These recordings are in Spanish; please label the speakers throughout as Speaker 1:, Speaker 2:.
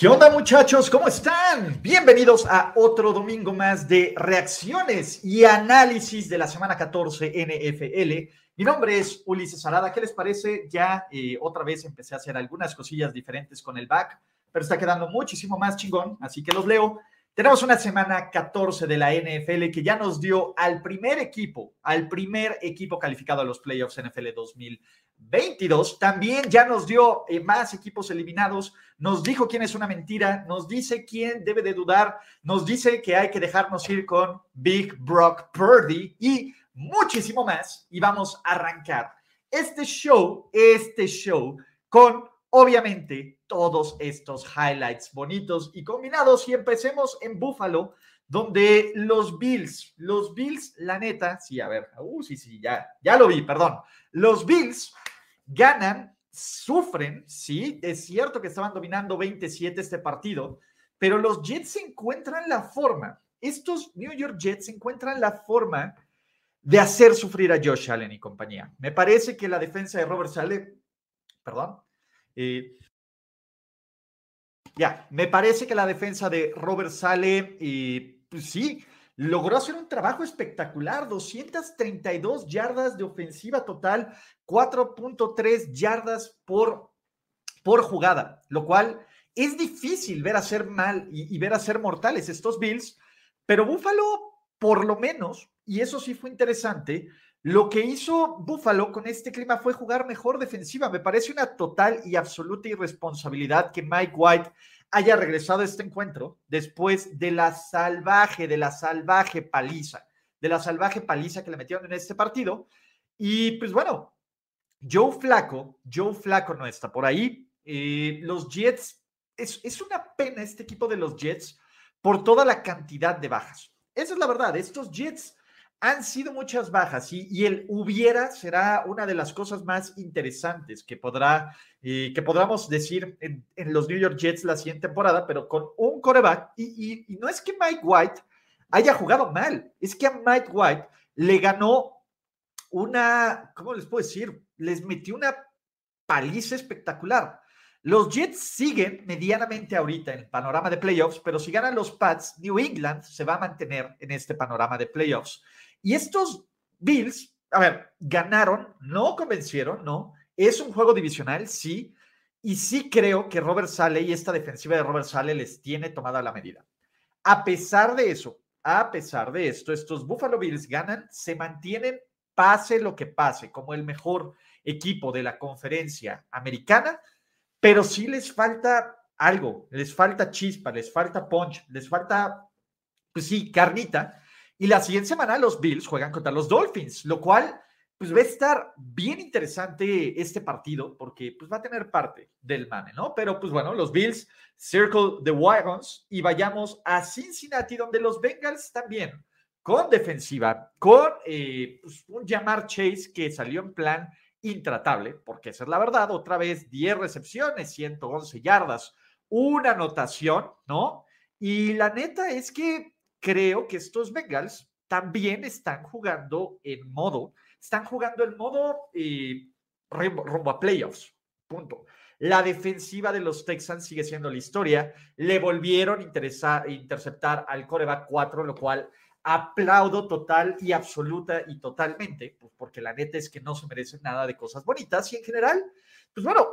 Speaker 1: ¿Qué onda muchachos? ¿Cómo están? Bienvenidos a otro domingo más de reacciones y análisis de la semana 14 NFL. Mi nombre es Ulises Arada. ¿Qué les parece? Ya eh, otra vez empecé a hacer algunas cosillas diferentes con el back, pero está quedando muchísimo más chingón, así que los leo. Tenemos una semana 14 de la NFL que ya nos dio al primer equipo, al primer equipo calificado a los playoffs NFL 2000. 22. También ya nos dio eh, más equipos eliminados, nos dijo quién es una mentira, nos dice quién debe de dudar, nos dice que hay que dejarnos ir con Big Brock Purdy y muchísimo más. Y vamos a arrancar este show, este show con obviamente todos estos highlights bonitos y combinados. Y empecemos en Buffalo, donde los Bills, los Bills, la neta, sí, a ver, uh, sí, sí, ya, ya lo vi, perdón. Los Bills ganan, sufren, sí, es cierto que estaban dominando 27 este partido, pero los Jets encuentran la forma, estos New York Jets encuentran la forma de hacer sufrir a Josh Allen y compañía. Me parece que la defensa de Robert Sale, perdón, eh, ya, me parece que la defensa de Robert Sale, eh, pues sí, logró hacer un trabajo espectacular, 232 yardas de ofensiva total, 4.3 yardas por, por jugada, lo cual es difícil ver hacer mal y, ver hacer mortales estos Bills, pero Buffalo, por lo menos, y eso sí fue interesante, lo que hizo Buffalo con este clima fue jugar mejor defensiva. Me parece una total y absoluta irresponsabilidad que Mike White haya regresado a este encuentro después de la salvaje, de la salvaje paliza, de la salvaje paliza que le metieron en este partido. Y pues bueno, Joe Flaco, Joe Flaco no está por ahí. Eh, los Jets, es, es una pena este equipo de los Jets por toda la cantidad de bajas. Esa es la verdad, estos Jets han sido muchas bajas y, el hubiera será una de las cosas más interesantes que podrá, eh, que podamos decir en, los New York Jets la siguiente temporada, pero con un coreback. Y, y, y, no es que Mike White haya jugado mal, es que a Mike White le ganó una, ¿cómo les puedo decir? Les metió una paliza espectacular. Los Jets siguen medianamente ahorita en el panorama de playoffs, pero si ganan los Pats, New England se va a mantener en este panorama de playoffs. Y estos Bills, a ver, ganaron, no convencieron, no. Es un juego divisional, sí. Y sí creo que Robert Sale y esta defensiva de Robert Sale les tiene tomada la medida. A pesar de eso, a pesar de esto, estos Buffalo Bills ganan, se mantienen, pase lo que pase, como el mejor equipo de la conferencia americana, pero sí les falta algo, les falta chispa, les falta punch, les falta, pues sí, carnita y la siguiente semana los Bills juegan contra los Dolphins, lo cual pues va a estar bien interesante este partido porque pues va a tener parte del mame, ¿no? Pero pues bueno, los Bills circle the wagons y vayamos a Cincinnati donde los Bengals también con defensiva, con eh, pues, un Jamar Chase que salió en plan intratable, porque esa es la verdad, otra vez 10 recepciones, 111 yardas, una anotación, ¿no? Y la neta es que creo que estos Bengals también están jugando en modo, están jugando en modo eh, rumbo a playoffs. Punto. La defensiva de los Texans sigue siendo la historia. Le volvieron a interceptar al coreback 4, lo cual aplaudo total y absoluta y totalmente, pues porque la neta es que no se merecen nada de cosas bonitas y en general, pues bueno,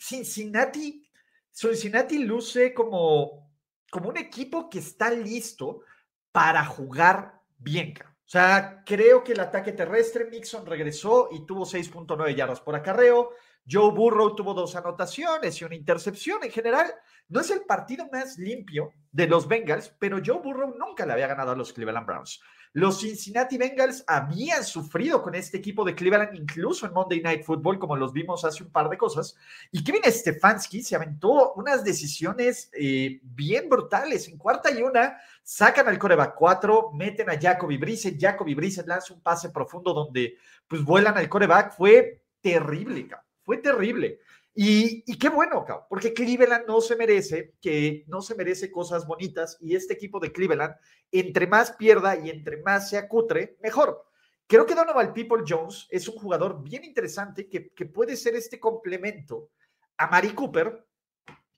Speaker 1: Cincinnati, Cincinnati luce como como un equipo que está listo para jugar bien. O sea, creo que el ataque terrestre, Mixon regresó y tuvo 6.9 yardas por acarreo. Joe Burrow tuvo dos anotaciones y una intercepción. En general, no es el partido más limpio de los Bengals, pero Joe Burrow nunca le había ganado a los Cleveland Browns. Los Cincinnati Bengals habían sufrido con este equipo de Cleveland, incluso en Monday Night Football, como los vimos hace un par de cosas. Y Kevin Stefanski se aventó unas decisiones eh, bien brutales. En cuarta y una, sacan al coreback 4, meten a Jacoby Brissett. Jacoby Brissett lanza un pase profundo donde pues vuelan al coreback. Fue terrible, fue terrible. Y, qué bueno, porque Cleveland no se merece que no se merece cosas bonitas y este equipo de Cleveland, entre más pierda y entre más se acutre, mejor. Creo que Donovan People Jones es un jugador bien interesante que, puede ser este complemento a Mari Cooper,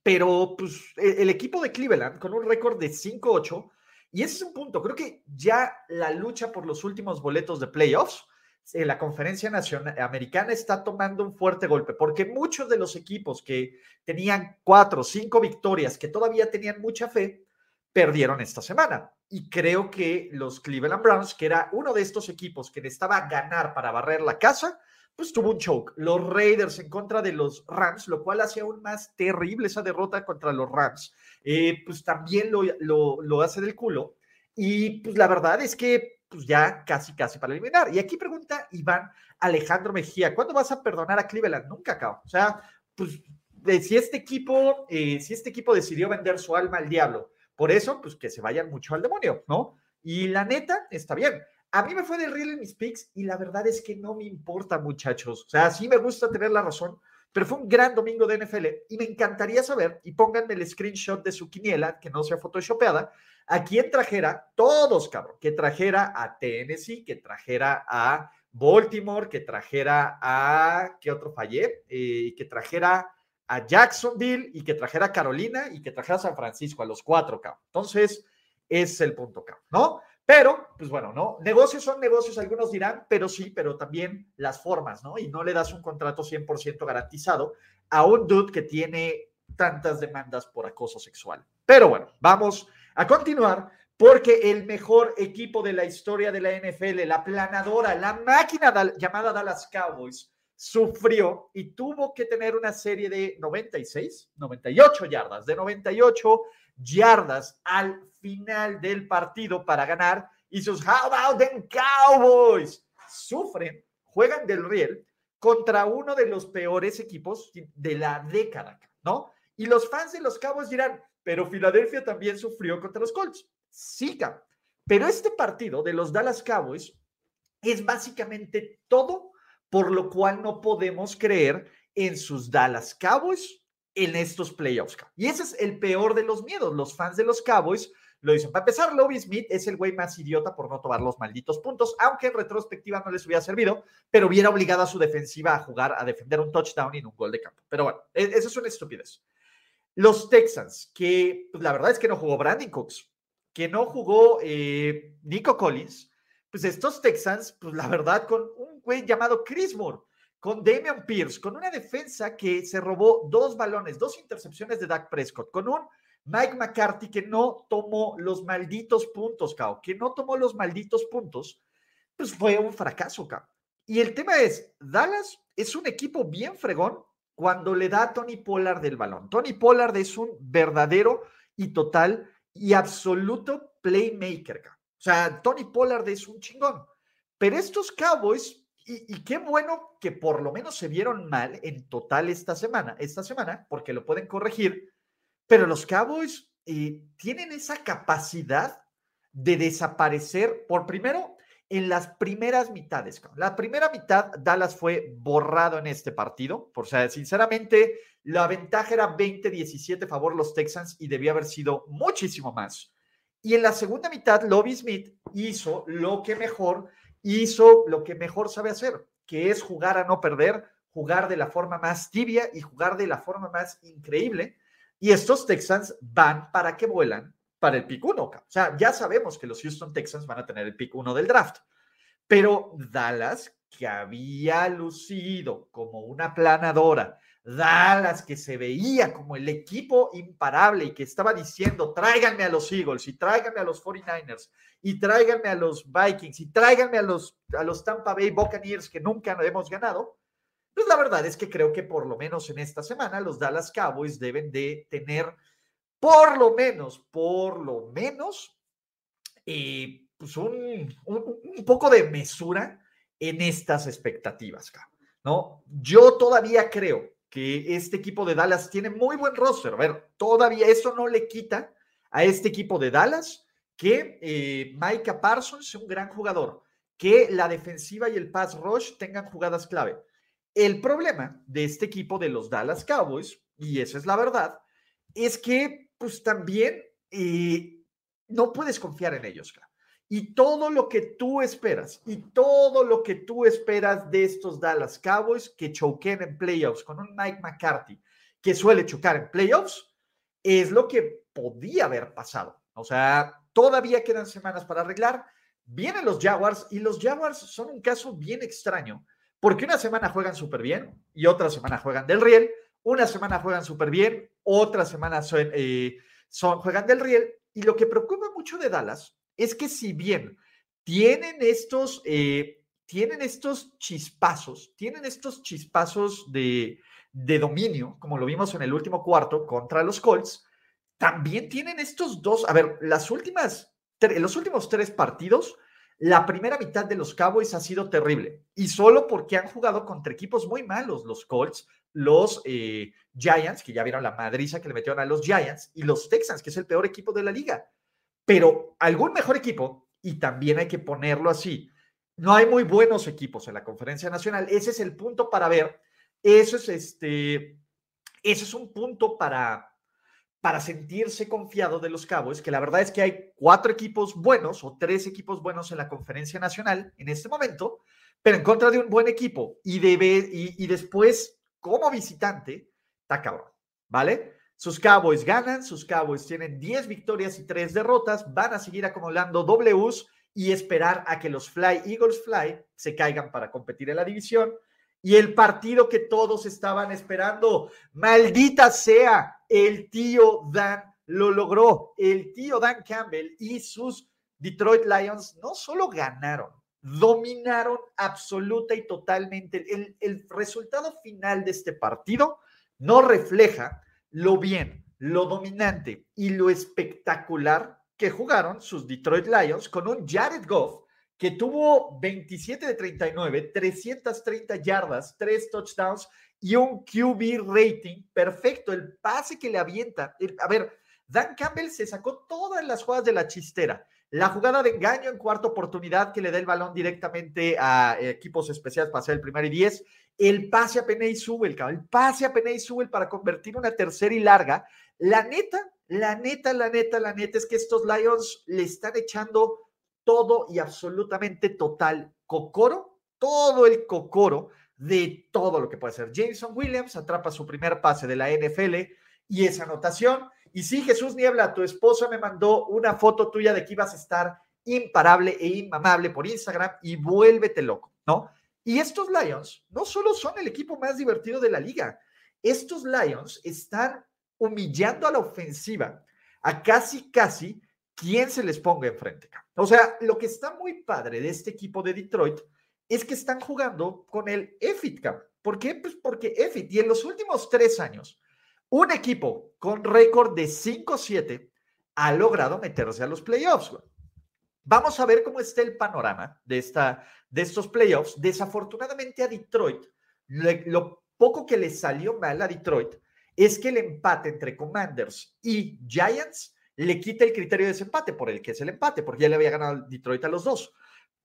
Speaker 1: pero pues e, el equipo de Cleveland con un récord de 5-8, y ese es un punto, creo que ya la lucha por los últimos boletos de playoffs la conferencia nacional americana está tomando un fuerte golpe, porque muchos de los equipos que tenían cuatro o cinco victorias, que todavía tenían mucha fe, perdieron esta semana. Y creo que los Cleveland Browns, que era uno de estos equipos que necesitaba ganar para barrer la casa, pues tuvo un choke. Los Raiders en contra de los Rams, lo cual hacía aún más terrible esa derrota contra los Rams, eh, pues también lo, lo, lo hace del culo. Y pues la verdad es que pues ya casi, casi para eliminar. Y aquí pregunta Iván Alejandro Mejía, ¿cuándo vas a perdonar a Cleveland? Nunca, acabo. O sea, pues si este equipo, eh, si este equipo decidió vender su alma al diablo, por eso, pues que se vayan mucho al demonio, ¿no? Y la neta, está bien. A mí me fue del real en mis picks y la verdad es que no me importa, muchachos. O sea, sí me gusta tener la razón, pero fue un gran domingo de NFL y me encantaría saber, y pónganme el screenshot de su quiniela, que no sea photoshopeada, a quién trajera, todos, cabrón, que trajera a Tennessee, que trajera a Baltimore, que trajera a, ¿qué otro fallé? Eh, que trajera a Jacksonville y que trajera a Carolina y que trajera a San Francisco, a los cuatro, cabrón. Entonces, es el punto, cabrón, ¿no? Pero, pues bueno, ¿no? Negocios son negocios, algunos dirán, pero sí, pero también las formas, ¿no? Y no le das un contrato 100% garantizado a un dude que tiene tantas demandas por acoso sexual. Pero bueno, vamos a continuar porque el mejor equipo de la historia de la NFL, la planadora, la máquina llamada Dallas Cowboys, sufrió y tuvo que tener una serie de 96, 98 yardas, de 98 yardas al final del partido para ganar. Y sus How about them Cowboys sufren, juegan del riel contra uno de los peores equipos de la década, ¿no? Y los fans de los Cowboys dirán, pero Filadelfia también sufrió contra los Colts. Sí, pero este partido de los Dallas Cowboys es básicamente todo por lo cual no podemos creer en sus Dallas Cowboys en estos playoffs. Y ese es el peor de los miedos. Los fans de los Cowboys lo dicen. Para empezar, Lobby Smith es el güey más idiota por no tomar los malditos puntos, aunque en retrospectiva no les hubiera servido, pero hubiera obligado a su defensiva a jugar, a defender un touchdown y un gol de campo. Pero bueno, e-, eso es una estupidez. Los Texans, que pues, la verdad es que no jugó Brandon Cooks, que no jugó eh, Nico Collins, pues estos Texans, pues la verdad, con un güey llamado Chris Moore, con Damian Pierce, con una defensa que se robó dos balones, dos intercepciones de Dak Prescott, con un Mike McCarthy que no tomó los malditos puntos, Cao, que no tomó los malditos puntos, pues fue un fracaso, Cao. Y el tema es, Dallas es un equipo bien fregón, cuando le da a Tony Pollard del balón. Tony Pollard es un verdadero y total y absoluto playmaker. O sea, Tony Pollard es un chingón. Pero estos Cowboys, y, qué bueno que por lo menos se vieron mal en total esta semana, esta semana, porque lo pueden corregir, pero los Cowboys eh, tienen esa capacidad de desaparecer, por primero, en las primeras mitades. La primera mitad, Dallas fue borrado en este partido. Por sea, sinceramente, la ventaja era 20-17 a favor los Texans y debía haber sido muchísimo más. Y en la segunda mitad, Lobby Smith hizo lo que mejor, hizo lo que mejor sabe hacer, que es jugar a no perder, jugar de la forma más tibia y jugar de la forma más increíble. Y estos Texans van para que vuelan para el pick 1. O sea, ya sabemos que los Houston Texans van a tener el pick 1 del draft. Pero Dallas, que había lucido como una planadora, Dallas, que se veía como el equipo imparable y que estaba diciendo, tráiganme a los Eagles y tráiganme a los 49ers y tráiganme a los Vikings y tráiganme a los, a los Tampa Bay Buccaneers que nunca hemos ganado, pues la verdad es que creo que por lo menos en esta semana los Dallas Cowboys deben de tener por lo menos, por lo menos, eh, pues un, un, poco de mesura en estas expectativas, ¿no? Yo todavía creo que este equipo de Dallas tiene muy buen roster. A ver, todavía eso no le quita a este equipo de Dallas que eh, Micah Parsons es un gran jugador, que la defensiva y el pass rush tengan jugadas clave. El problema de este equipo de los Dallas Cowboys, y esa es la verdad, es que pues también eh, no puedes confiar en ellos. Y todo lo que tú esperas, y todo lo que tú esperas de estos Dallas Cowboys que choquen en playoffs con un Mike McCarthy que suele chocar en playoffs, es lo que podía haber pasado. O sea, todavía quedan semanas para arreglar. Vienen los Jaguars y los Jaguars son un caso bien extraño, porque una semana juegan súper bien y otra semana juegan del riel, una semana juegan súper bien, otra semana son, eh, son, juegan del riel. Y lo que preocupa mucho de Dallas es que si bien tienen estos, eh, tienen estos chispazos, tienen estos chispazos de, de dominio, como lo vimos en el último cuarto contra los Colts, también tienen estos dos, a ver, las últimas, los últimos tres partidos, la primera mitad de los Cowboys ha sido terrible y solo porque han jugado contra equipos muy malos, los Colts, los eh, Giants, que ya vieron la madriza que le metieron a los Giants, y los Texans, que es el peor equipo de la liga. Pero algún mejor equipo, y también hay que ponerlo así, no hay muy buenos equipos en la conferencia nacional. Ese es el punto para ver. Eso es este, ese es un punto para, para sentirse confiado de los Cowboys, que la verdad es que hay cuatro equipos buenos o tres equipos buenos en la conferencia nacional en este momento, pero en contra de un buen equipo y, debe, y, y después como visitante, está cabrón, ¿vale? Sus Cowboys ganan, sus Cowboys tienen 10 victorias y 3 derrotas, van a seguir acumulando Ws y esperar a que los Fly Eagles Fly se caigan para competir en la división. Y el partido que todos estaban esperando, maldita sea, el tío Dan lo logró. El tío Dan Campbell y sus Detroit Lions no solo ganaron, dominaron absoluta y totalmente. El, el resultado final de este partido no refleja lo bien, lo dominante y lo espectacular que jugaron sus Detroit Lions con un Jared Goff que tuvo 27 de 39, 330 yardas, 3 touchdowns y un QB rating perfecto. El pase que le avienta. a ver, Dan Campbell se sacó todas las jugadas de la chistera. La jugada de engaño en cuarta oportunidad que le da el balón directamente a equipos especiales para hacer el primer y 10 el pase a Peney Subel, el pase a Peney Subel para convertir una tercera y larga. La neta, la neta, la neta, la neta es que estos Lions le están echando todo y absolutamente total cocoro, todo el cocoro de todo lo que puede ser. Jameson Williams atrapa su primer pase de la NFL y esa anotación. Y sí, Jesús Niebla, tu esposa me mandó una foto tuya de que ibas a estar imparable e inmamable por Instagram y vuélvete loco, ¿no? Y estos Lions no solo son el equipo más divertido de la liga, estos Lions están humillando a la ofensiva a casi, casi quien se les ponga enfrente. O sea, lo que está muy padre de este equipo de Detroit es que están jugando con el EFIT ¿Por qué? Pues porque EFIT, y en los últimos tres años, un equipo con récord de 5-7 ha logrado meterse a los playoffs. Vamos a ver cómo está el panorama de, esta, de estos playoffs. Desafortunadamente a Detroit, lo poco que le salió mal a Detroit es que el empate entre Commanders y Giants le quita el criterio de desempate por el que es el empate, porque ya le había ganado Detroit a los dos.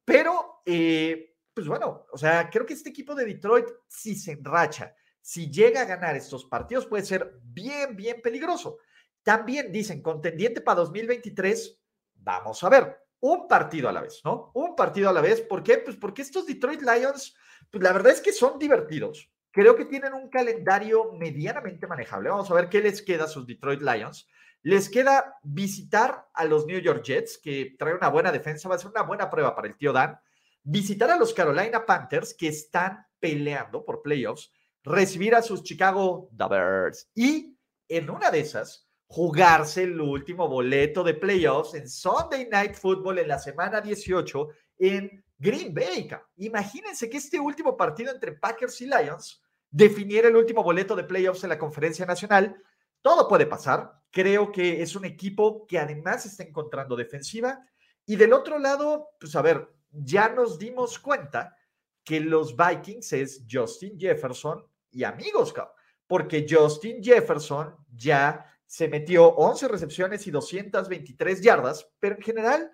Speaker 1: Pero, eh, pues bueno, o sea, creo que este equipo de Detroit, si se enracha, si llega a ganar estos partidos, puede ser bien, bien peligroso. También dicen, contendiente para 2023, vamos a ver un partido a la vez, ¿no? Un partido a la vez. ¿Por qué? Pues porque estos Detroit Lions, pues la verdad es que son divertidos. Creo que tienen un calendario medianamente manejable. Vamos a ver qué les queda a sus Detroit Lions. Les queda visitar a los New York Jets, que trae una buena defensa, va a ser una buena prueba para el tío Dan. Visitar a los Carolina Panthers, que están peleando por playoffs. Recibir a sus Chicago Bears. Y en una de esas, jugarse el último boleto de playoffs en Sunday Night Football en la semana 18 en Green Bay. Imagínense que este último partido entre Packers y Lions definiera el último boleto de playoffs en la conferencia nacional. Todo puede pasar. Creo que es un equipo que además está encontrando defensiva Y del otro lado, pues a ver, ya nos dimos cuenta que los Vikings es Justin Jefferson y amigos, porque Justin Jefferson ya se metió 11 recepciones y 223 yardas, pero en general,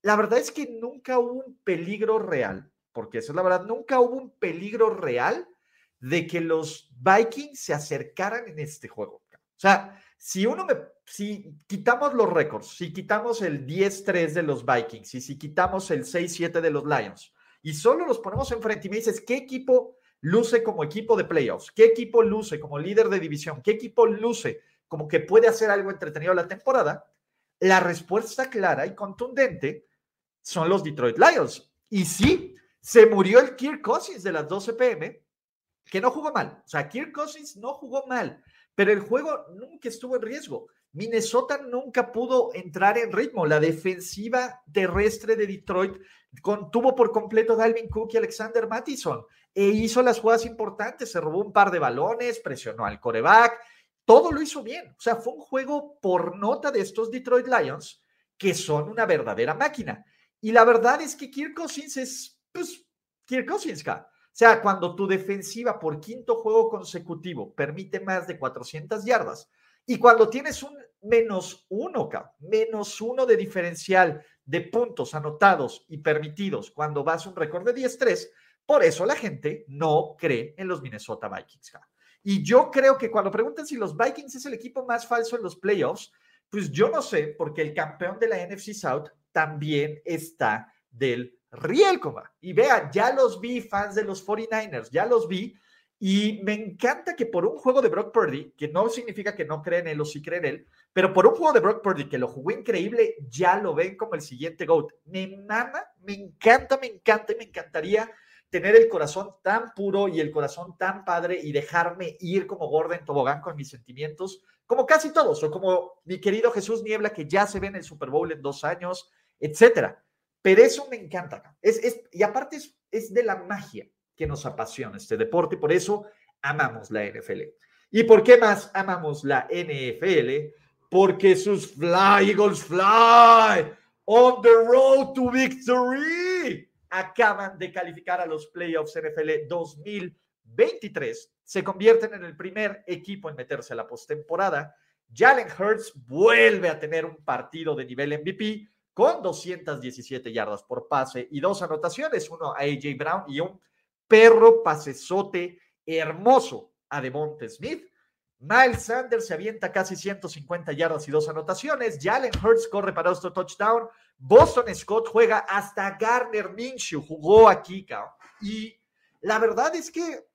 Speaker 1: la verdad es que nunca hubo un peligro real, porque eso es la verdad, nunca hubo un peligro real de que los Vikings se acercaran en este juego. O sea, si uno me, si quitamos los récords, si quitamos el 10-3 de los Vikings y si quitamos el 6-7 de los Lions y solo los ponemos enfrente y me dices, ¿qué equipo luce como equipo de playoffs? ¿Qué equipo luce como líder de división? ¿Qué equipo luce como que puede hacer algo entretenido la temporada? La respuesta clara y contundente son los Detroit Lions. Y sí, se murió el Kirk Cousins de las 12 pm, que no jugó mal. O sea, Kirk Cousins no jugó mal pero el juego nunca estuvo en riesgo. Minnesota nunca pudo entrar en ritmo. La defensiva terrestre de Detroit contuvo por completo Dalvin Cook y Alexander Mattison e hizo las jugadas importantes. Se robó un par de balones, presionó al coreback. Todo lo hizo bien. O sea, fue un juego por nota de estos Detroit Lions que son una verdadera máquina. Y la verdad es que Kirk Cousins es, pues, Kirk Cousins, o sea, cuando tu defensiva por quinto juego consecutivo permite más de 400 yardas y cuando tienes un menos uno, menos uno de diferencial de puntos anotados y permitidos cuando vas un récord de 10-3, por eso la gente no cree en los Minnesota Vikings. Y yo creo que cuando preguntan si los Vikings es el equipo más falso en los playoffs, pues yo no sé, porque el campeón de la NFC South también está del Riel, Y vea, ya los vi, fans de los 49ers, ya los vi. Y me encanta que por un juego de Brock Purdy, que no significa que no creen en él o sí creen en él, pero por un juego de Brock Purdy que lo jugó increíble, ya lo ven como el siguiente GOAT. Me me encanta, me encanta y me encantaría tener el corazón tan puro y el corazón tan padre y dejarme ir como Gordon Tobogán con mis sentimientos, como casi todos, o como mi querido Jesús Niebla, que ya se ve en el Super Bowl en dos años, etcétera. Pero eso me encanta. Es, es, y aparte es, es de la magia que nos apasiona este deporte por eso amamos la NFL. ¿Y por qué más amamos la NFL? Porque sus Fly Eagles Fly on the road to victory acaban de calificar a los playoffs NFL 2023. Se convierten en el primer equipo en meterse a la postemporada. Jalen Hurts vuelve a tener un partido de nivel MVP con 217 yardas por pase y dos anotaciones, uno a AJ Brown y un perro pasesote hermoso a Devonte Smith. Miles Sanders se avienta casi 150 yardas y dos anotaciones. Jalen Hurts corre para otro touchdown. Boston Scott juega hasta Garner Minshew jugó aquí, Y la verdad es que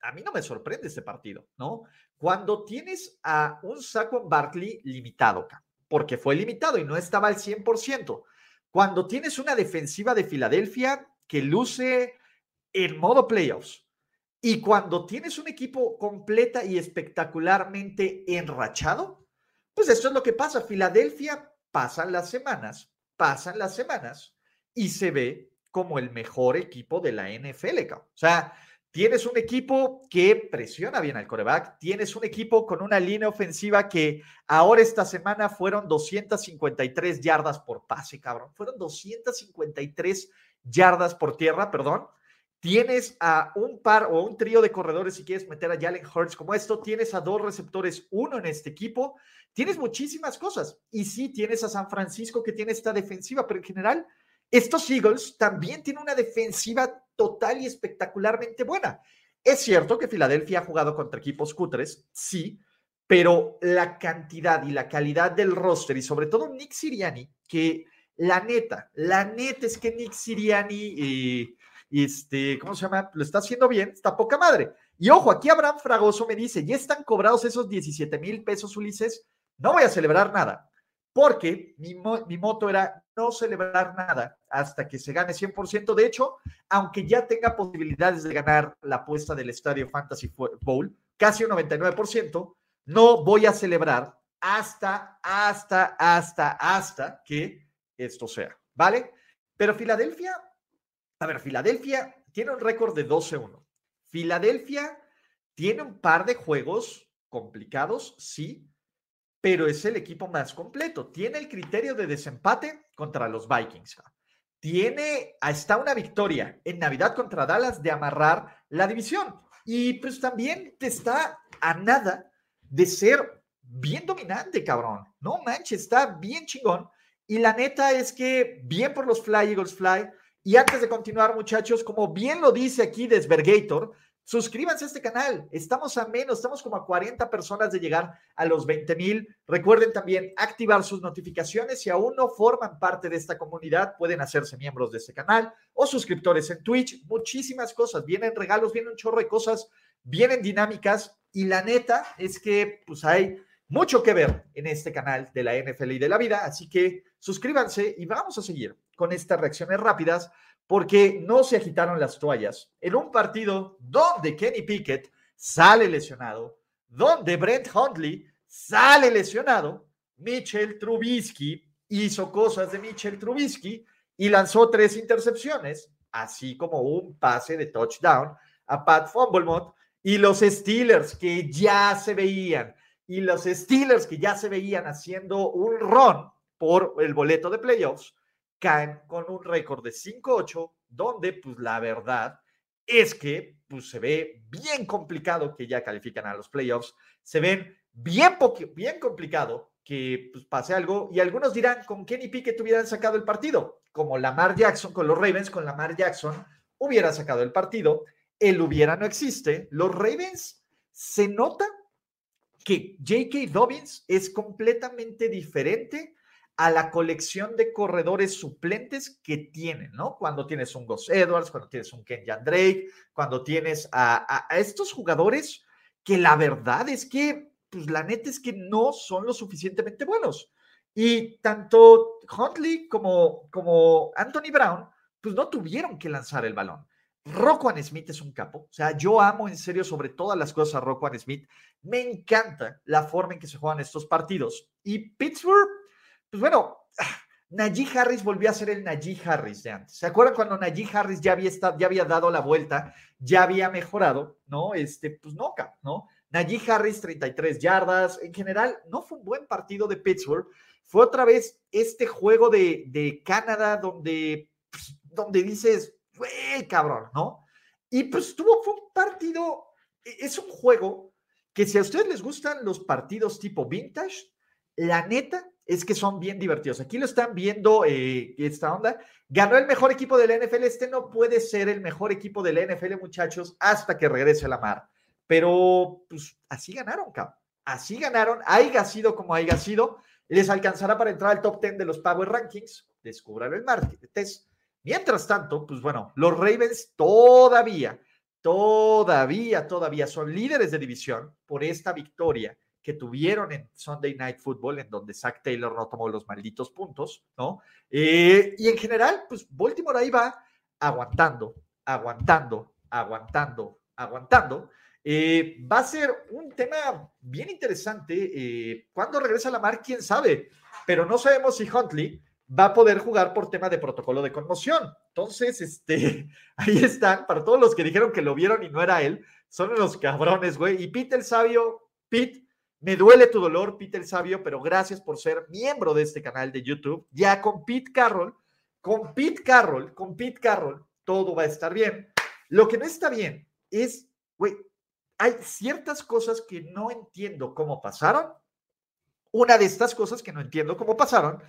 Speaker 1: a mí no me sorprende este partido, ¿no? Cuando tienes a un Saquon Barkley limitado, porque fue limitado y no estaba al 100%. Cuando tienes una defensiva de Filadelfia que luce en modo playoffs y cuando tienes un equipo completa y espectacularmente enrachado, pues esto es lo que pasa. Filadelfia pasan las semanas, pasan las semanas y se ve como el mejor equipo de la NFL. O sea, Tienes un equipo que presiona bien al coreback, tienes un equipo con una línea ofensiva que ahora esta semana fueron 253 yardas por pase, cabrón. Fueron 253 yardas por tierra, perdón. Tienes a un par o un trío de corredores si quieres meter a Jalen Hurts como esto. Tienes a dos receptores, uno en este equipo. Tienes muchísimas cosas. Y sí, tienes a San Francisco que tiene esta defensiva, pero en general, estos Eagles también tienen una defensiva total y espectacularmente buena. Es cierto que Filadelfia ha jugado contra equipos cutres, sí, pero la cantidad y la calidad del roster y sobre todo Nick Siriani, que la neta, la neta es que Nick Siriani, eh, este, ¿cómo se llama? Lo está haciendo bien, está poca madre. Y ojo, aquí Abraham Fragoso me dice, ya están cobrados esos 17 mil pesos, Ulises, no voy a celebrar nada porque mi, moto era no celebrar nada hasta que se gane 100%. De hecho, aunque ya tenga posibilidades de ganar la apuesta del Estadio Fantasy Bowl, casi un 99%, no voy a celebrar hasta, hasta, hasta, hasta que esto sea, ¿vale? Pero Filadelfia, a ver, Filadelfia tiene un récord de 12-1. Filadelfia tiene un par de juegos complicados, sí, pero es el equipo más completo. Tiene el criterio de desempate contra los Vikings. Tiene hasta una victoria en Navidad contra Dallas de amarrar la división. Y pues también te está a nada de ser bien dominante, cabrón. No manches, está bien chingón. Y la neta es que bien por los Fly Eagles Fly. Y antes de continuar, muchachos, como bien lo dice aquí Desvergator, suscríbanse a este canal. Estamos a menos, estamos como a 40 personas de llegar a los 20 mil. Recuerden también activar sus notificaciones. Si aún no forman parte de esta comunidad, pueden hacerse miembros de este canal o suscriptores en Twitch. Muchísimas cosas. Vienen regalos, vienen un chorro de cosas, vienen dinámicas. Y la neta es que pues hay mucho que ver en este canal de la NFL y de la vida, así que suscríbanse y vamos a seguir con estas reacciones rápidas porque no se agitaron las toallas en un partido donde Kenny Pickett sale lesionado, donde Brent Hundley sale lesionado, Mitchell Trubisky hizo cosas de Mitchell Trubisky y lanzó tres intercepciones, así como un pase de touchdown a Pat Fumblemont y los Steelers que ya se veían y los Steelers que ya se veían haciendo un run por el boleto de playoffs, caen con un récord de 5-8, donde pues la verdad es que pues se ve bien complicado que ya califican a los playoffs, se ven bien, bien complicado que pues, pase algo y algunos dirán con Kenny Pickett hubieran sacado el partido, como Lamar Jackson con los Ravens, con Lamar Jackson hubiera sacado el partido, el hubiera no existe, los Ravens se nota que J.K. Dobbins es completamente diferente a la colección de corredores suplentes que tienen, ¿no? Cuando tienes un Gus Edwards, cuando tienes un Kenyan Drake, cuando tienes a, estos jugadores que la verdad es que, pues la neta es que no son lo suficientemente buenos. Y tanto Huntley como, como Anthony Brown, pues no tuvieron que lanzar el balón. Roquan Smith es un capo. O sea, yo amo en serio sobre todas las cosas a Roquan Smith. Me encanta la forma en que se juegan estos partidos. Y Pittsburgh, pues bueno, Najee Harris volvió a ser el Najee Harris de antes. ¿Se acuerdan cuando Najee Harris ya había, estado, ya había dado la vuelta, ya había mejorado? ¿No? Este, pues no, ¿no? Najee Harris, 33 yardas. En general, no fue un buen partido de Pittsburgh. Fue otra vez este juego de, Canadá donde, pues, donde dices, güey, cabrón, ¿no? Y pues tuvo, fue un partido, e, es un juego que si a ustedes les gustan los partidos tipo vintage, la neta es que son bien divertidos. Aquí lo están viendo eh, esta onda. Ganó el mejor equipo de la NFL. Este no puede ser el mejor equipo de la NFL, muchachos, hasta que regrese la mar. Pero, pues, así ganaron, cabrón. Así ganaron. Haya sido como haya sido. Les alcanzará para entrar al top 10 de los Power Rankings. Descúbralo el martes. Mientras tanto, pues bueno, los Ravens todavía, todavía, todavía son líderes de división por esta victoria que tuvieron en Sunday Night Football, en donde Zach Taylor no tomó los malditos puntos, ¿no? Eh, y en general, pues Baltimore ahí va aguantando, aguantando, aguantando, aguantando. Eh, va a ser un tema bien interesante. Eh, cuando regresa la mar, quién sabe, pero no sabemos si Huntley va a poder jugar por tema de protocolo de conmoción. Entonces, este, ahí están, para todos los que dijeron que lo vieron y no era él, son los cabrones, güey. Y Pete el Sabio, Pete, me duele tu dolor, Pete el Sabio, pero gracias por ser miembro de este canal de YouTube. Ya con Pete Carroll, con Pete Carroll, con Pete Carroll, todo va a estar bien. Lo que no está bien es, güey, hay ciertas cosas que no entiendo cómo pasaron. Una de estas cosas que no entiendo cómo pasaron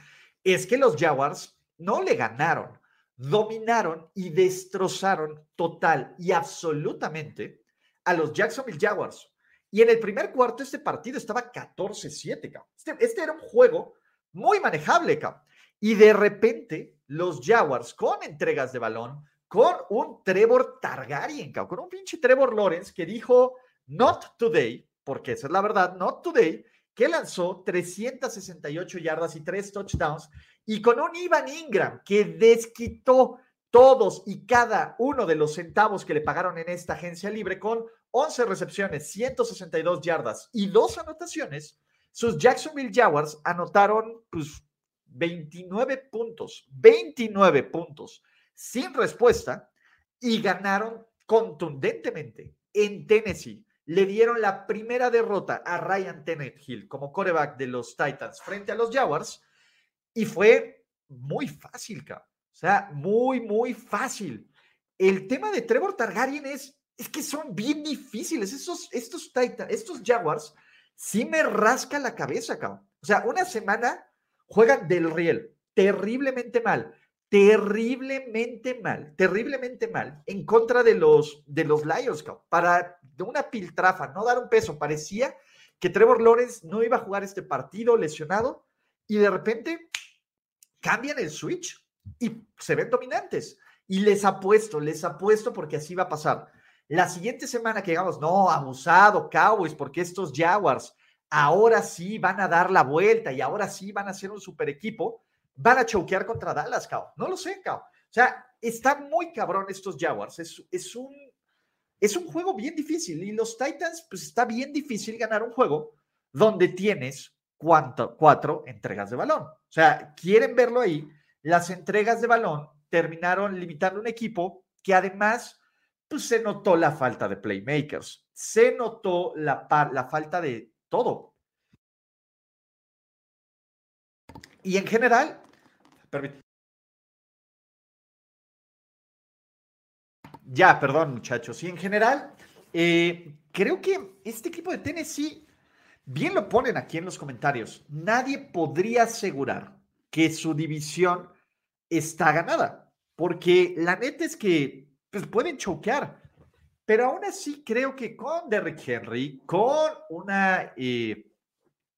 Speaker 1: es que los Jaguars no le ganaron, dominaron y destrozaron total y absolutamente a los Jacksonville Jaguars. Y en el primer cuarto este partido estaba 14-7, este, este, era un juego muy manejable, cabrón. Y de repente los Jaguars con entregas de balón, con un Trevor Targaryen, con un pinche Trevor Lawrence que dijo, not today, porque esa es la verdad, not today, que lanzó 368 yardas y tres touchdowns, y con un Ivan Ingram que desquitó todos y cada uno de los centavos que le pagaron en esta agencia libre con 11 recepciones, 162 yardas y dos anotaciones, sus Jacksonville Jaguars anotaron pues 29 puntos, 29 puntos sin respuesta y ganaron contundentemente en Tennessee le dieron la primera derrota a Ryan Hill como coreback de los Titans frente a los Jaguars y fue muy fácil, cabrón. O sea, muy, muy fácil. El tema de Trevor Targaryen es, es que son bien difíciles. Esos, estos Titans, estos Jaguars, sí me rasca la cabeza, cabrón. O sea, una semana juegan del riel, terriblemente mal terriblemente mal, terriblemente mal en contra de los, de los Lions, para de una piltrafa, no dar un peso. Parecía que Trevor Lawrence no iba a jugar este partido lesionado y de repente cambian el switch y se ven dominantes. Y les apuesto, les apuesto porque así va a pasar. La siguiente semana que digamos, no, abusado, Cowboys, porque estos Jaguars ahora sí van a dar la vuelta y ahora sí van a ser un super equipo van a choquear contra Dallas, cao. No lo sé, cao. O sea, está muy cabrón estos Jaguars. Es, es, un, es un juego bien difícil. Y los Titans, pues está bien difícil ganar un juego donde tienes cuánto, cuatro entregas de balón. O sea, quieren verlo ahí. Las entregas de balón terminaron limitando un equipo que además, pues se notó la falta de playmakers. Se notó la, la falta de todo. Y en general, ya, perdón, muchachos. Y en general, eh, creo que este equipo de Tennessee, bien lo ponen aquí en los comentarios, nadie podría asegurar que su división está ganada, porque la neta es que pues, pueden choquear, pero aún así creo que con Derrick Henry, con una, eh,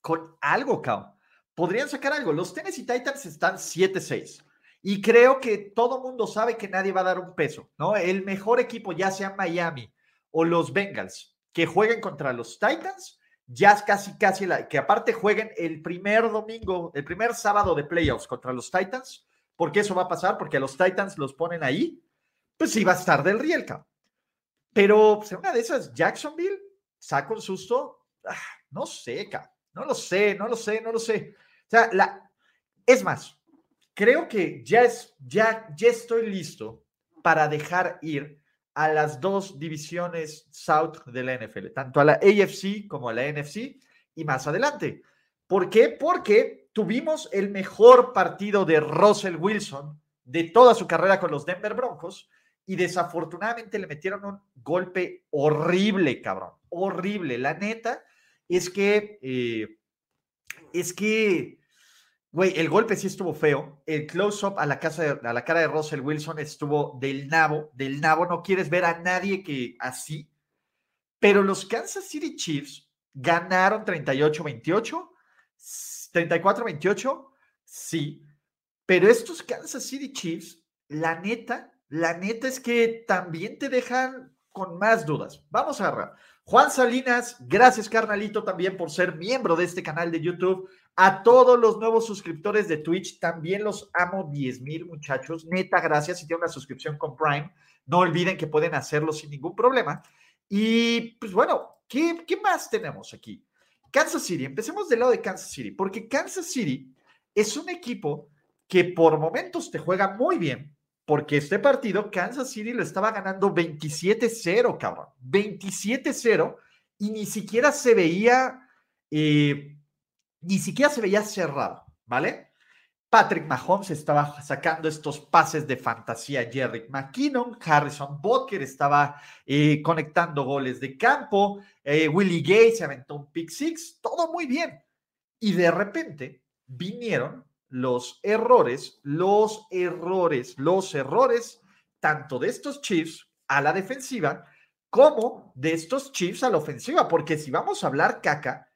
Speaker 1: con algo, cao, podrían sacar algo. Los Tennessee Titans están 7-6. Y creo que todo mundo sabe que nadie va a dar un peso, ¿no? El mejor equipo, ya sea Miami o los Bengals, que jueguen contra los Titans, ya es casi, casi, la, que aparte jueguen el primer domingo, el primer sábado de playoffs contra los Titans, porque eso va a pasar, porque a los Titans los ponen ahí, pues va a estar del Rielka. Pero pues, una de esas, Jacksonville, saca un susto, ah, no sé, no lo sé, no lo sé, no lo sé. O sea, la, es más, creo que ya, es, ya, ya estoy listo para dejar ir a las dos divisiones South de la NFL, tanto a la AFC como a la NFC y más adelante. ¿Por qué? Porque tuvimos el mejor partido de Russell Wilson de toda su carrera con los Denver Broncos y desafortunadamente le metieron un golpe horrible, cabrón, horrible. La neta es que, eh, es que Güey, el golpe sí estuvo feo. El close-up a, la a la cara de Russell Wilson estuvo del nabo, del nabo. No quieres ver a nadie que así. Pero los Kansas City Chiefs ganaron 38-28, 34-28, sí. Pero estos Kansas City Chiefs, la neta, la neta es que también te dejan con más dudas. Vamos a agarrar. Juan Salinas, gracias carnalito también por ser miembro de este canal de YouTube. A todos los nuevos suscriptores de Twitch, también los amo 10 mil muchachos. Neta, gracias. Si tienen una suscripción con Prime, no olviden que pueden hacerlo sin ningún problema. Y pues bueno, ¿qué, qué más tenemos aquí? Kansas City, empecemos del lado de Kansas City, porque Kansas City es un equipo que por momentos te juega muy bien, porque este partido Kansas City lo estaba ganando 27-0, cabrón, 27-0, y ni siquiera se veía eh, ni siquiera se veía cerrado, ¿vale? Patrick Mahomes estaba sacando estos pases de fantasía. Jerry McKinnon, Harrison Butker estaba eh, conectando goles de campo. Eh, Willie Gay se aventó un pick six. Todo muy bien. Y de repente vinieron los errores, los errores, los errores, tanto de estos Chiefs a la defensiva como de estos Chiefs a la ofensiva. Porque si vamos a hablar caca,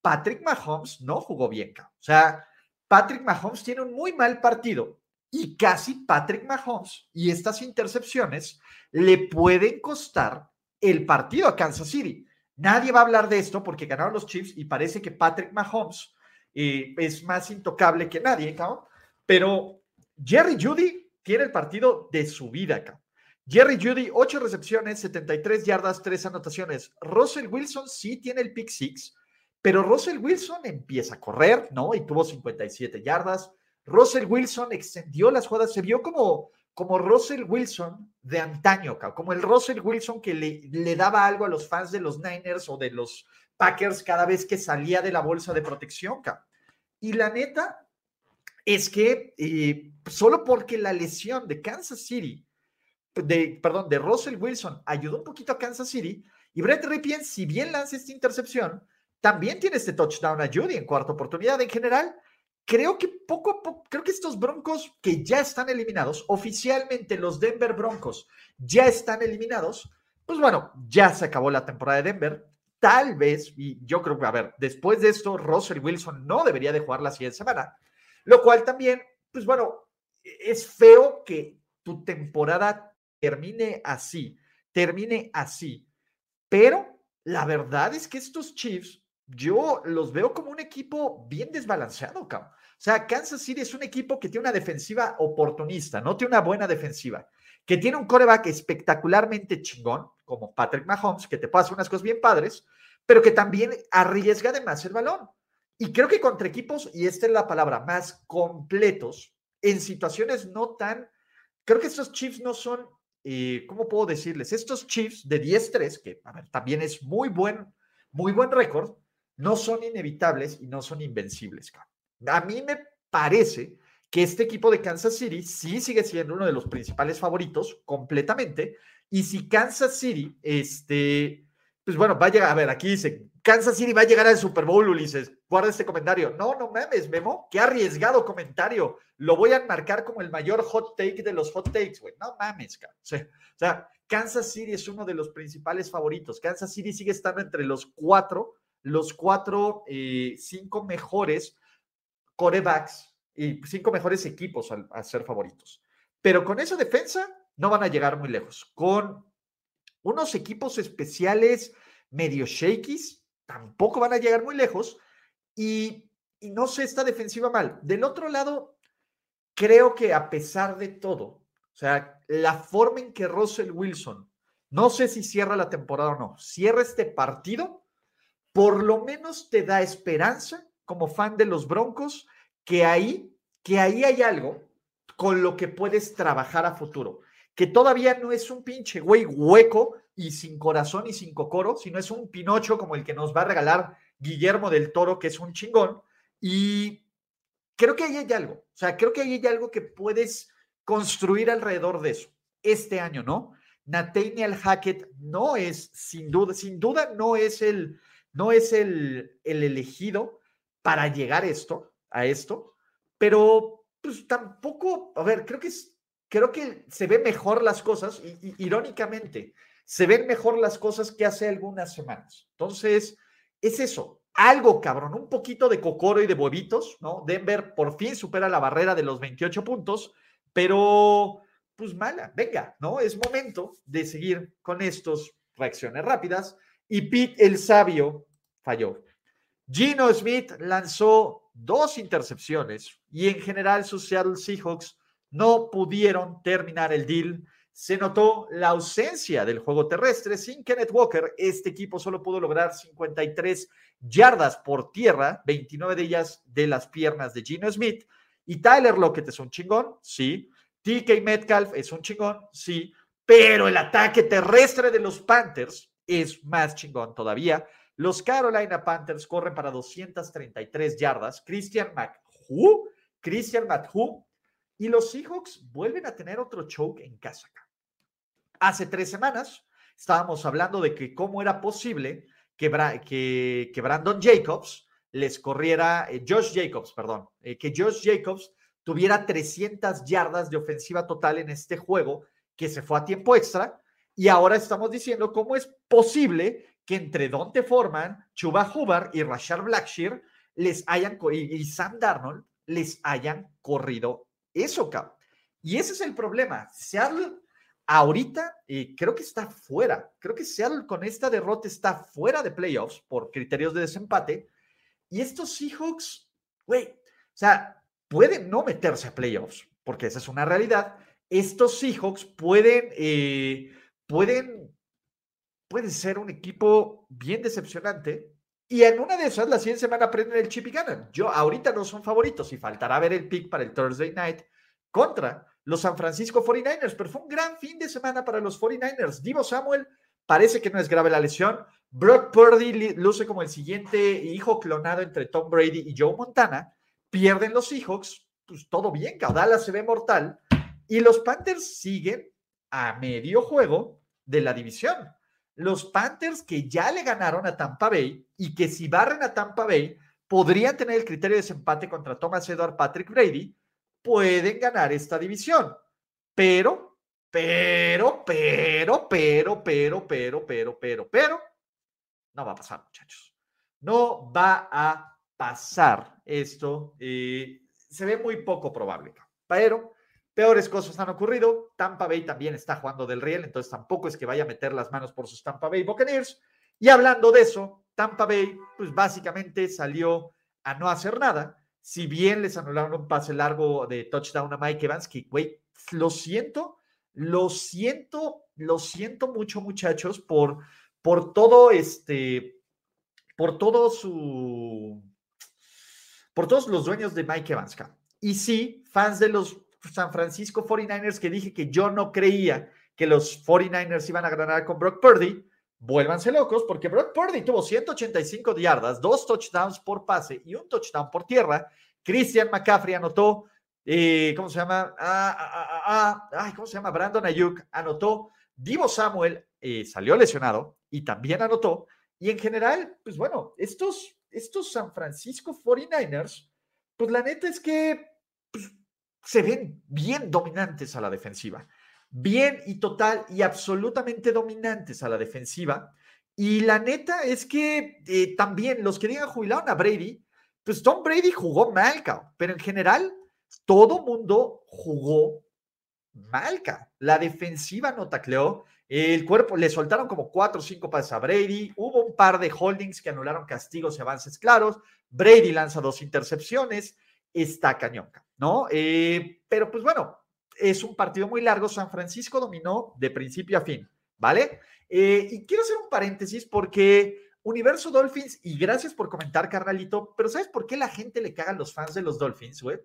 Speaker 1: Patrick Mahomes no jugó bien. O sea, Patrick Mahomes tiene un muy mal partido y casi Patrick Mahomes y estas intercepciones le pueden costar el partido a Kansas City. Nadie va a hablar de esto porque ganaron los Chiefs y parece que Patrick Mahomes es más intocable que nadie, pero Jerry Judy tiene el partido de su vida, Jerry Judy, 8 recepciones, 73 yardas, 3 anotaciones. Russell Wilson sí tiene el pick six, pero Russell Wilson empieza a correr, ¿no? Y tuvo 57 yardas. Russell Wilson extendió las jugadas, se vio como, como Russell Wilson de antaño, como el Russell Wilson que le daba algo a los fans de los Niners o de los Packers cada vez que salía de la bolsa de protección. Y la neta es que eh, solo porque la lesión de Kansas City, de, perdón, de Russell Wilson ayudó un poquito a Kansas City, y Brett Ripien, si bien lanza esta intercepción, también tiene este touchdown a Judy en cuarta oportunidad. En general, creo que poco a poco, creo que estos Broncos que ya están eliminados, oficialmente los Denver Broncos ya están eliminados, pues bueno, ya se acabó la temporada de Denver. Tal vez, y yo creo que, a ver, después de esto, Russell Wilson no debería de jugar la siguiente semana, lo cual también, pues bueno, es feo que tu temporada termine así, termine así, pero la verdad es que estos Chiefs, yo los veo como un equipo bien desbalanceado, cabrón. Sea, Kansas City es un equipo que tiene una defensiva oportunista, no tiene una buena defensiva, que tiene un coreback espectacularmente chingón, como Patrick Mahomes, que te puede hacer unas cosas bien padres, pero que también arriesga además el balón. Y creo que contra equipos, y esta es la palabra, más completos, en situaciones no tan, creo que estos Chiefs no son eh, ¿cómo puedo decirles? Estos Chiefs de 10-3, que también es muy buen, muy buen récord, no son inevitables y no son invencibles. A mí me parece que este equipo de Kansas City sí sigue siendo uno de los principales favoritos completamente. Y si Kansas City, este, pues bueno, va a llegar, a ver, aquí dice, Kansas City va a llegar al Super Bowl, Ulises. Guarda este comentario. No, no mames, Memo. Qué arriesgado comentario. Lo voy a marcar como el mayor hot take de los hot takes, güey. No mames, cara. O sea, Kansas City es uno de los principales favoritos. Kansas City sigue estando entre los cuatro, los cuatro, eh, cinco mejores corebacks y cinco mejores equipos a ser favoritos. Pero con esa defensa no van a llegar muy lejos. Con unos equipos especiales medio shakies, tampoco van a llegar muy lejos y, no sé, esta defensiva mal. Del otro lado, creo que a pesar de todo, o sea, la forma en que Russell Wilson, no sé si cierra la temporada o no, cierra este partido, por lo menos te da esperanza como fan de los Broncos que ahí, que ahí hay algo con lo que puedes trabajar a futuro, que todavía no es un pinche güey hueco y sin corazón y sin cocoro, sino es un Pinocho como el que nos va a regalar Guillermo del Toro, que es un chingón. Y creo que ahí hay algo, o sea, creo que ahí hay algo que puedes construir alrededor de eso. Este año, ¿no? Nathaniel Hackett no es, sin duda, sin duda no es el, no es el, el elegido para llegar esto, a esto, pero pues tampoco, a ver, creo que creo que se ve mejor las cosas, y, irónicamente, se ven mejor las cosas que hace algunas semanas. Entonces, es eso, algo cabrón, un poquito de cocoro y de huevitos, ¿no? Denver por fin supera la barrera de los 28 puntos, pero pues mala, venga, ¿no? Es momento de seguir con estos reacciones rápidas y Pete el sabio falló. Gino Smith lanzó dos intercepciones y en general sus Seattle Seahawks no pudieron terminar el deal se notó la ausencia del juego terrestre. Sin Kenneth Walker, este equipo solo pudo lograr 53 yardas por tierra, 29 de ellas de las piernas de Gino Smith. Y Tyler Lockett es un chingón, sí. TK Metcalf es un chingón, sí. Pero el ataque terrestre de los Panthers es más chingón todavía. Los Carolina Panthers corren para 233 yardas. Christian McHugh, Christian McHugh y los Seahawks vuelven a tener otro choke en casa. Hace tres semanas estábamos hablando de que cómo era posible que, Brandon Jacobs les corriera, eh, Josh Jacobs, perdón, eh, que Josh Jacobs tuviera 300 yardas de ofensiva total en este juego que se fue a tiempo extra. Y ahora estamos diciendo cómo es posible que entre Dante Foreman, Chuba Hubbard y Rashard Blackshear les hayan, y, y Sam Darnold les hayan corrido eso, cabrón. Y ese es el problema. Seattle ahorita eh, creo que está fuera. Creo que Seattle con esta derrota está fuera de playoffs por criterios de desempate. Y estos Seahawks, güey, o sea, pueden no meterse a playoffs, porque esa es una realidad. Estos Seahawks pueden, eh, pueden, pueden ser un equipo bien decepcionante. Y en una de esas, la siguiente semana aprenden el chip y ganan. Yo ahorita no son favoritos y faltará ver el pick para el Thursday night contra los San Francisco 49ers, pero fue un gran fin de semana para los 49ers. Divo Samuel parece que no es grave la lesión. Brock Purdy luce como el siguiente hijo clonado entre Tom Brady y Joe Montana. Pierden los Seahawks, pues todo bien, Caudala se ve mortal. Y los Panthers siguen a medio juego de la división. Los Panthers que ya le ganaron a Tampa Bay y que si barren a Tampa Bay podrían tener el criterio de desempate contra Thomas Edward Patrick Brady, pueden ganar esta división. Pero, pero, pero, pero, pero, pero, pero, pero, pero, no va a pasar, muchachos. No va a pasar esto. Se ve muy poco probable, pero Peores cosas han ocurrido. Tampa Bay también está jugando del riel, entonces tampoco es que vaya a meter las manos por sus Tampa Bay Buccaneers. Y hablando de eso, Tampa Bay, pues básicamente salió a no hacer nada. Si bien les anularon un pase largo de touchdown a Mike Evans, que, güey, lo siento, lo siento, lo siento mucho, muchachos, por, por todo este, por todo su, por todos los dueños de Mike Evans. Y sí, fans de los San Francisco 49ers que dije que yo no creía que los 49ers iban a ganar con Brock Purdy, vuélvanse locos porque Brock Purdy tuvo 185 yardas, dos touchdowns por pase y un touchdown por tierra. Christian McCaffrey anotó, eh, ¿cómo se llama? Ah, ah, ah, ah ¿Cómo se llama? Brandon Ayuk anotó. Divo Samuel eh, salió lesionado y también anotó. Y en general, pues bueno, estos, estos San Francisco 49ers, pues la neta es que pues, se ven bien dominantes a la defensiva, bien y total y absolutamente dominantes a la defensiva. Y la neta es que eh, también los que digan jubilaron a Brady, pues Tom Brady jugó mal, pero en general todo mundo jugó mal. La defensiva no tacleó, el cuerpo le soltaron como cuatro o cinco pases a Brady, hubo un par de holdings que anularon castigos y avances claros, Brady lanza dos intercepciones, está cañonca, ¿no? Eh, pero pues bueno, es un partido muy largo. San Francisco dominó de principio a fin, ¿vale? Eh, y quiero hacer un paréntesis porque Universo Dolphins, y gracias por comentar, carnalito, pero ¿sabes por qué la gente le cagan los fans de los Dolphins, güey?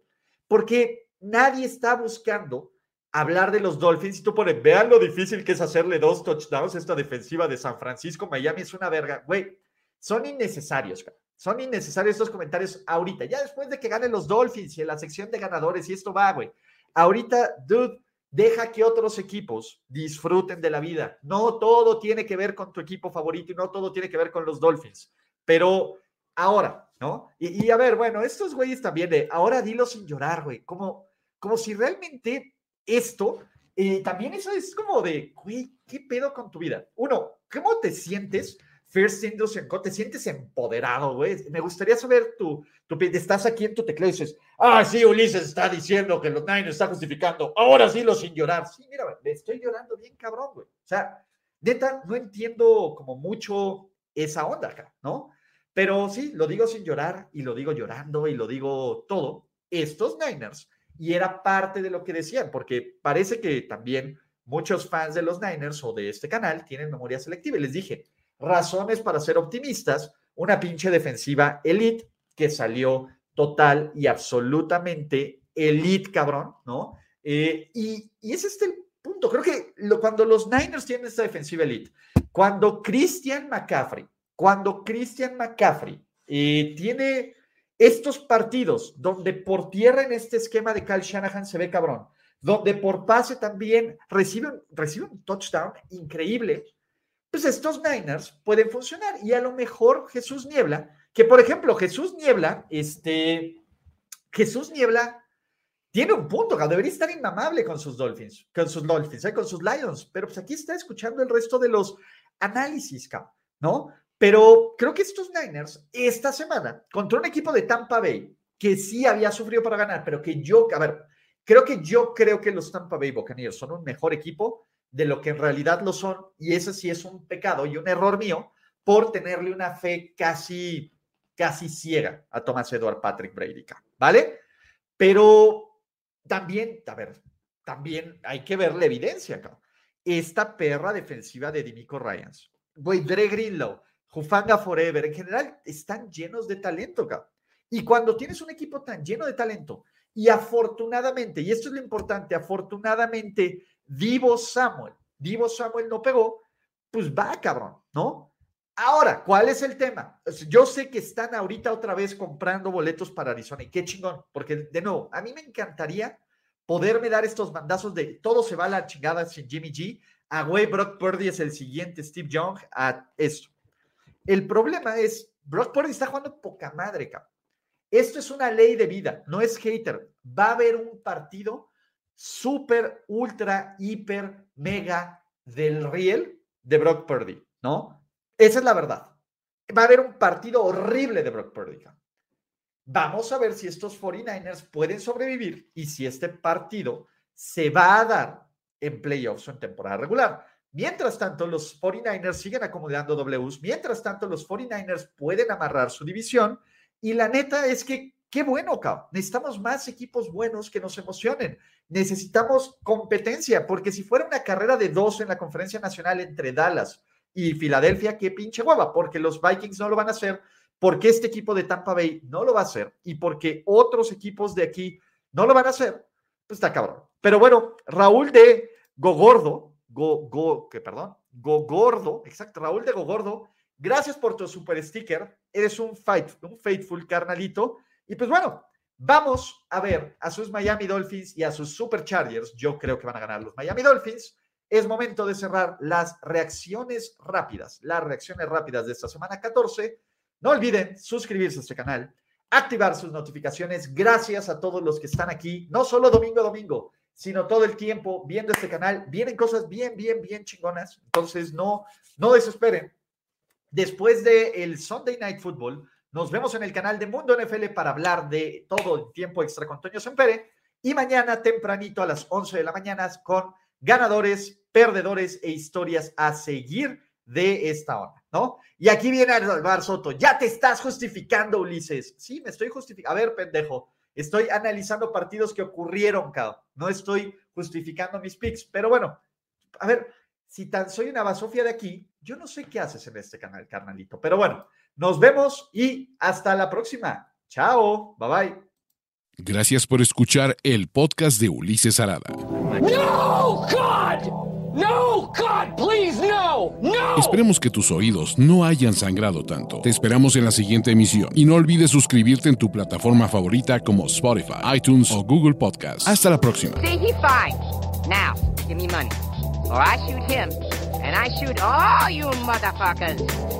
Speaker 1: Porque nadie está buscando hablar de los Dolphins y tú pones, vean lo difícil que es hacerle dos touchdowns esta defensiva de San Francisco, Miami es una verga, güey, son innecesarios, cara. Son innecesarios estos comentarios ahorita. Ya después de que ganen los Dolphins y en la sección de ganadores y esto va, güey. Ahorita, dude, deja que otros equipos disfruten de la vida. No todo tiene que ver con tu equipo favorito y no todo tiene que ver con los Dolphins. Pero ahora, ¿no? Y, a ver, bueno, estos güeyes también de ahora dilo sin llorar, güey. Como, como si realmente esto, eh, también eso es como de, güey, ¿qué pedo con tu vida? Uno, ¿cómo te sientes? First Industrial Co. Te sientes empoderado, güey. Me gustaría saber tu, tu, estás aquí en tu teclado y dices, ah, sí, Ulises está diciendo que los Niners está justificando. Ahora sí, lo sin llorar. Sí, mira, le estoy llorando bien cabrón, güey. O sea, neta, no entiendo como mucho esa onda acá, ¿no? Pero sí, lo digo sin llorar y lo digo llorando y lo digo todo. Estos Niners, y era parte de lo que decían, porque parece que también muchos fans de los Niners o de este canal tienen memoria selectiva. Y les dije, razones para ser optimistas, una pinche defensiva elite que salió total y absolutamente elite, cabrón, ¿no? Eh, y, y, ese es el punto. Creo que cuando los Niners tienen esta defensiva elite, cuando Christian McCaffrey, cuando Christian McCaffrey eh, tiene estos partidos donde por tierra en este esquema de Kyle Shanahan se ve cabrón, donde por pase también recibe, recibe un touchdown increíble, pues estos Niners pueden funcionar. Y a lo mejor Jesús Niebla, que por ejemplo, Jesús Niebla, este, Jesús Niebla tiene un punto, debería estar inmamable con sus Dolphins, con sus Dolphins, ¿eh? con sus Lions, pero pues aquí está escuchando el resto de los análisis, ¿no? Pero creo que estos Niners, esta semana, contra un equipo de Tampa Bay, que sí había sufrido para ganar, pero que yo, a ver, creo que yo creo que los Tampa Bay Buccaneers son un mejor equipo de lo que en realidad lo son, y ese sí es un pecado y un error mío por tenerle una fe casi, casi ciega a Thomas Edward Patrick Brady, ¿vale? Pero también, a ver, también hay que ver la evidencia, acá. Esta perra defensiva de Dimico Ryans, güey, Dre Greenlow, Jufanga Forever, en general están llenos de talento, acá. Y cuando tienes un equipo tan lleno de talento Y afortunadamente, y esto es lo importante, afortunadamente, Divo Samuel, Divo Samuel no pegó, pues va, cabrón, ¿no? Ahora, ¿cuál es el tema? Yo sé que están ahorita otra vez comprando boletos para Arizona y qué chingón, porque de nuevo, a mí me encantaría poderme dar estos bandazos de todo se va a la chingada sin Jimmy G, a güey, Brock Purdy es el siguiente Steve Young, a esto. El problema es, Brock Purdy está jugando poca madre, cabrón. Esto es una ley de vida, no es hater. Va a haber un partido súper, ultra, hiper, mega del riel de Brock Purdy, ¿no? Esa es la verdad. Va a haber un partido horrible de Brock Purdy. Vamos a ver si estos 49ers pueden sobrevivir y si este partido se va a dar en playoffs o en temporada regular. Mientras tanto, los 49ers siguen acomodando Ws. Mientras tanto, los 49ers pueden amarrar su división. Y la neta es que, qué bueno, cabrón. Necesitamos más equipos buenos que nos emocionen. Necesitamos competencia, porque si fuera una carrera de dos en la conferencia nacional entre Dallas, y Filadelfia, qué pinche hueva, porque los Vikings no lo van a hacer, porque este equipo de Tampa Bay no lo va a hacer y porque otros equipos de aquí no lo van a hacer, pues está cabrón. Pero bueno, Raúl de Gogordo, Go, Go, que perdón, Gogordo, exacto, Raúl de Gogordo, gracias por tu super sticker, eres un, fight, un faithful carnalito. Y pues bueno, vamos a ver a sus Miami Dolphins y a sus Super Chargers. Yo creo que van a ganar los Miami Dolphins es momento de cerrar las reacciones rápidas, las reacciones rápidas de esta semana 14. No olviden suscribirse a este canal, activar sus notificaciones. Gracias a todos los que están aquí, no solo domingo a domingo, sino todo el tiempo viendo este canal. Vienen cosas bien, bien, bien chingonas. Entonces, no, no desesperen. Después del el Sunday Night Football, nos vemos en el canal de Mundo NFL para hablar de todo el tiempo extra con Toño Sempere. Y mañana tempranito a las 11 de la mañana con ganadores, perdedores e historias a seguir de esta onda, ¿no? Y aquí viene Alvar Soto, ya te estás justificando, Ulises. Sí, me estoy justificando. A ver, pendejo, estoy analizando partidos que ocurrieron, cabrón. No estoy justificando mis picks, pero bueno, a ver, si tan soy una basofia de aquí, yo no sé qué haces en este canal, carnalito. Pero bueno, nos vemos y hasta la próxima. Chao, bye bye.
Speaker 2: Gracias por escuchar el podcast de Ulises Arada. No, God! No, God, please, no, no. Esperemos que tus oídos no hayan sangrado tanto. Te esperamos en la siguiente emisión y no olvides suscribirte en tu plataforma favorita como Spotify, iTunes o Google Podcast. Hasta la próxima. Now, give me money, or I shoot him, and I shoot all you motherfuckers.